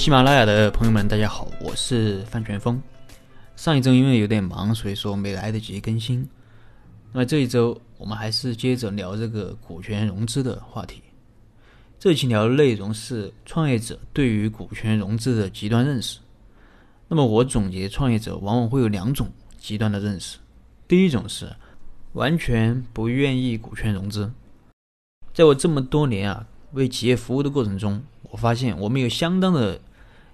喜马拉雅的朋友们，大家好，我是范全峰。上一周因为有点忙，所以说没来得及更新。那么这一周我们还是接着聊这个股权融资的话题。这期聊的内容是创业者对于股权融资的极端认识。那么我总结，创业者往往会有两种极端的认识。第一种是完全不愿意股权融资。在我这么多年啊为企业服务的过程中，我发现我们有相当的。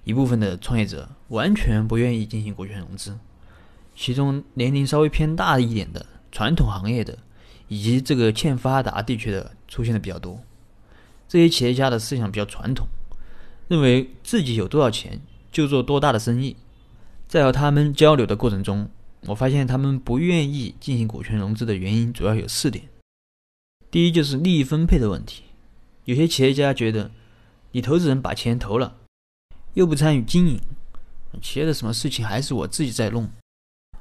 一部分的创业者完全不愿意进行股权融资，其中年龄稍微偏大一点的传统行业的，以及这个欠发达地区的出现的比较多。这些企业家的思想比较传统，认为自己有多少钱就做多大的生意。在和他们交流的过程中，我发现他们不愿意进行股权融资的原因主要有四点。第一就是利益分配的问题，有些企业家觉得，你投资人把钱投了。又不参与经营，企业的什么事情还是我自己在弄，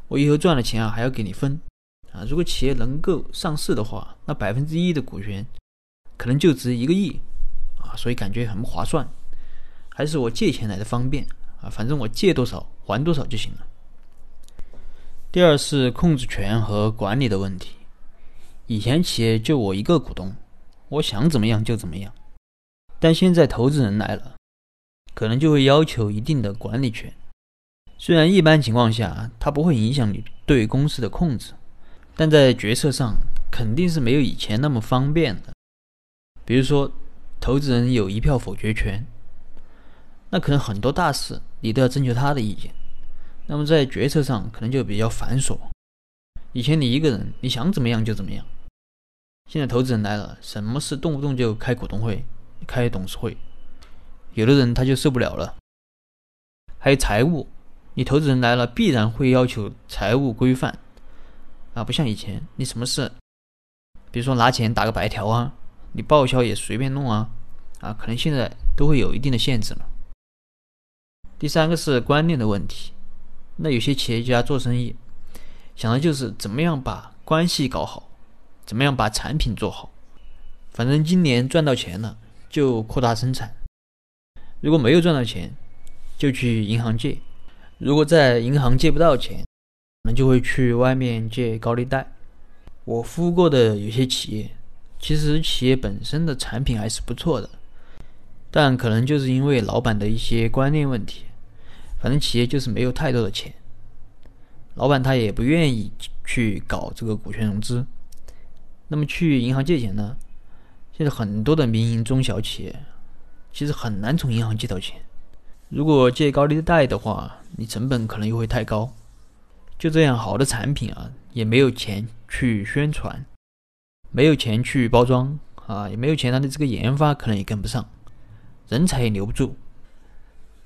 我以后赚了钱啊还要给你分啊！如果企业能够上市的话，那百分之一的股权可能就值一个亿啊，所以感觉很不划算，还是我借钱来的方便啊，反正我借多少还多少就行了。第二是控制权和管理的问题，以前企业就我一个股东，我想怎么样就怎么样，但现在投资人来了。可能就会要求一定的管理权，虽然一般情况下它不会影响你对公司的控制，但在决策上肯定是没有以前那么方便的。比如说，投资人有一票否决权，那可能很多大事你都要征求他的意见，那么在决策上可能就比较繁琐。以前你一个人你想怎么样就怎么样，现在投资人来了，什么事动不动就开股东会、开董事会。有的人他就受不了了，还有财务，你投资人来了必然会要求财务规范，啊，不像以前你什么事，比如说拿钱打个白条啊，你报销也随便弄啊，啊，可能现在都会有一定的限制了。第三个是观念的问题，那有些企业家做生意，想的就是怎么样把关系搞好，怎么样把产品做好，反正今年赚到钱了就扩大生产。如果没有赚到钱，就去银行借；如果在银行借不到钱，可能就会去外面借高利贷。我服务过的有些企业，其实企业本身的产品还是不错的，但可能就是因为老板的一些观念问题，反正企业就是没有太多的钱，老板他也不愿意去搞这个股权融资。那么去银行借钱呢？现在很多的民营中小企业。其实很难从银行借到钱，如果借高利贷的话，你成本可能又会太高。就这样，好的产品啊，也没有钱去宣传，没有钱去包装啊，也没有钱，他的这个研发可能也跟不上，人才也留不住。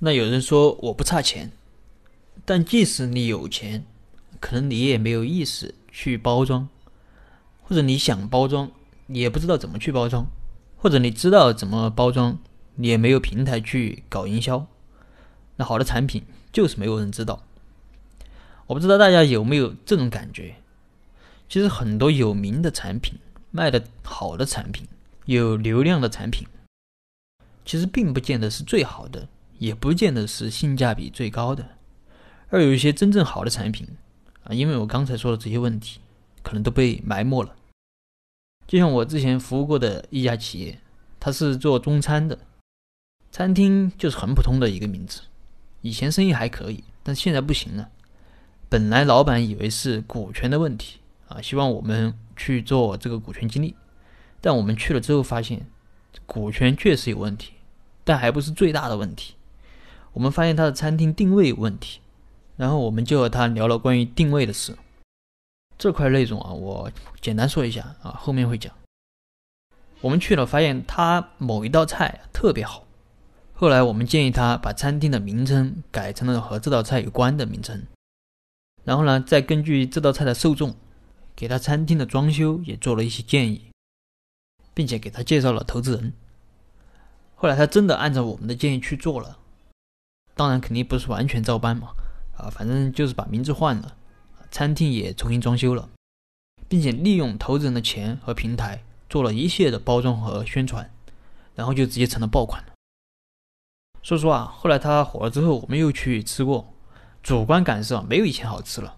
那有人说我不差钱，但即使你有钱，可能你也没有意识去包装，或者你想包装，你也不知道怎么去包装，或者你知道怎么包装。你也没有平台去搞营销，那好的产品就是没有人知道。我不知道大家有没有这种感觉？其实很多有名的产品、卖的好的产品、有流量的产品，其实并不见得是最好的，也不见得是性价比最高的。而有一些真正好的产品啊，因为我刚才说的这些问题，可能都被埋没了。就像我之前服务过的一家企业，它是做中餐的。餐厅就是很普通的一个名字，以前生意还可以，但现在不行了。本来老板以为是股权的问题啊，希望我们去做这个股权激励，但我们去了之后发现，股权确实有问题，但还不是最大的问题。我们发现他的餐厅定位有问题，然后我们就和他聊了关于定位的事。这块内容啊，我简单说一下啊，后面会讲。我们去了，发现他某一道菜特别好。后来我们建议他把餐厅的名称改成了和这道菜有关的名称，然后呢，再根据这道菜的受众，给他餐厅的装修也做了一些建议，并且给他介绍了投资人。后来他真的按照我们的建议去做了，当然肯定不是完全照搬嘛，啊，反正就是把名字换了，餐厅也重新装修了，并且利用投资人的钱和平台做了一系列的包装和宣传，然后就直接成了爆款了。说实话，后来他火了之后，我们又去吃过，主观感受没有以前好吃了，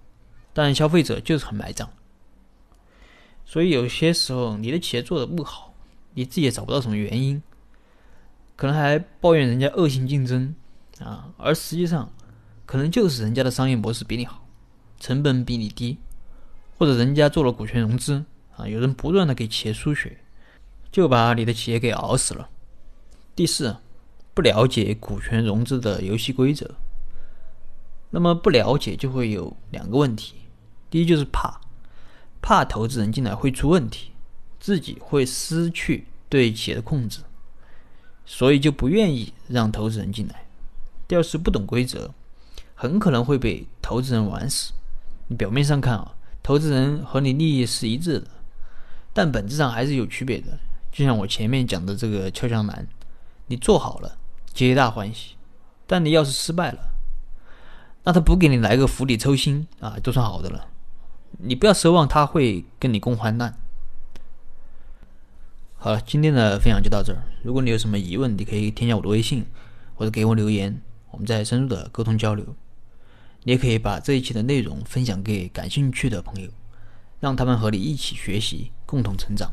但消费者就是很买账。所以有些时候你的企业做的不好，你自己也找不到什么原因，可能还抱怨人家恶性竞争啊，而实际上可能就是人家的商业模式比你好，成本比你低，或者人家做了股权融资啊，有人不断的给企业输血，就把你的企业给熬死了。第四，不了解股权融资的游戏规则，那么不了解就会有两个问题，第一就是怕。怕投资人进来会出问题，自己会失去对企业的控制，所以就不愿意让投资人进来。第二是不懂规则，很可能会被投资人玩死。你表面上看啊，投资人和你利益是一致的，但本质上还是有区别的。就像我前面讲的这个敲墙男，你做好了皆大欢喜，但你要是失败了，那他不给你来个釜底抽薪啊，都算好的了。你不要奢望他会跟你共患难。好了，今天的分享就到这儿。如果你有什么疑问，你可以添加我的微信，或者给我留言，我们再深入的沟通交流。你也可以把这一期的内容分享给感兴趣的朋友，让他们和你一起学习，共同成长。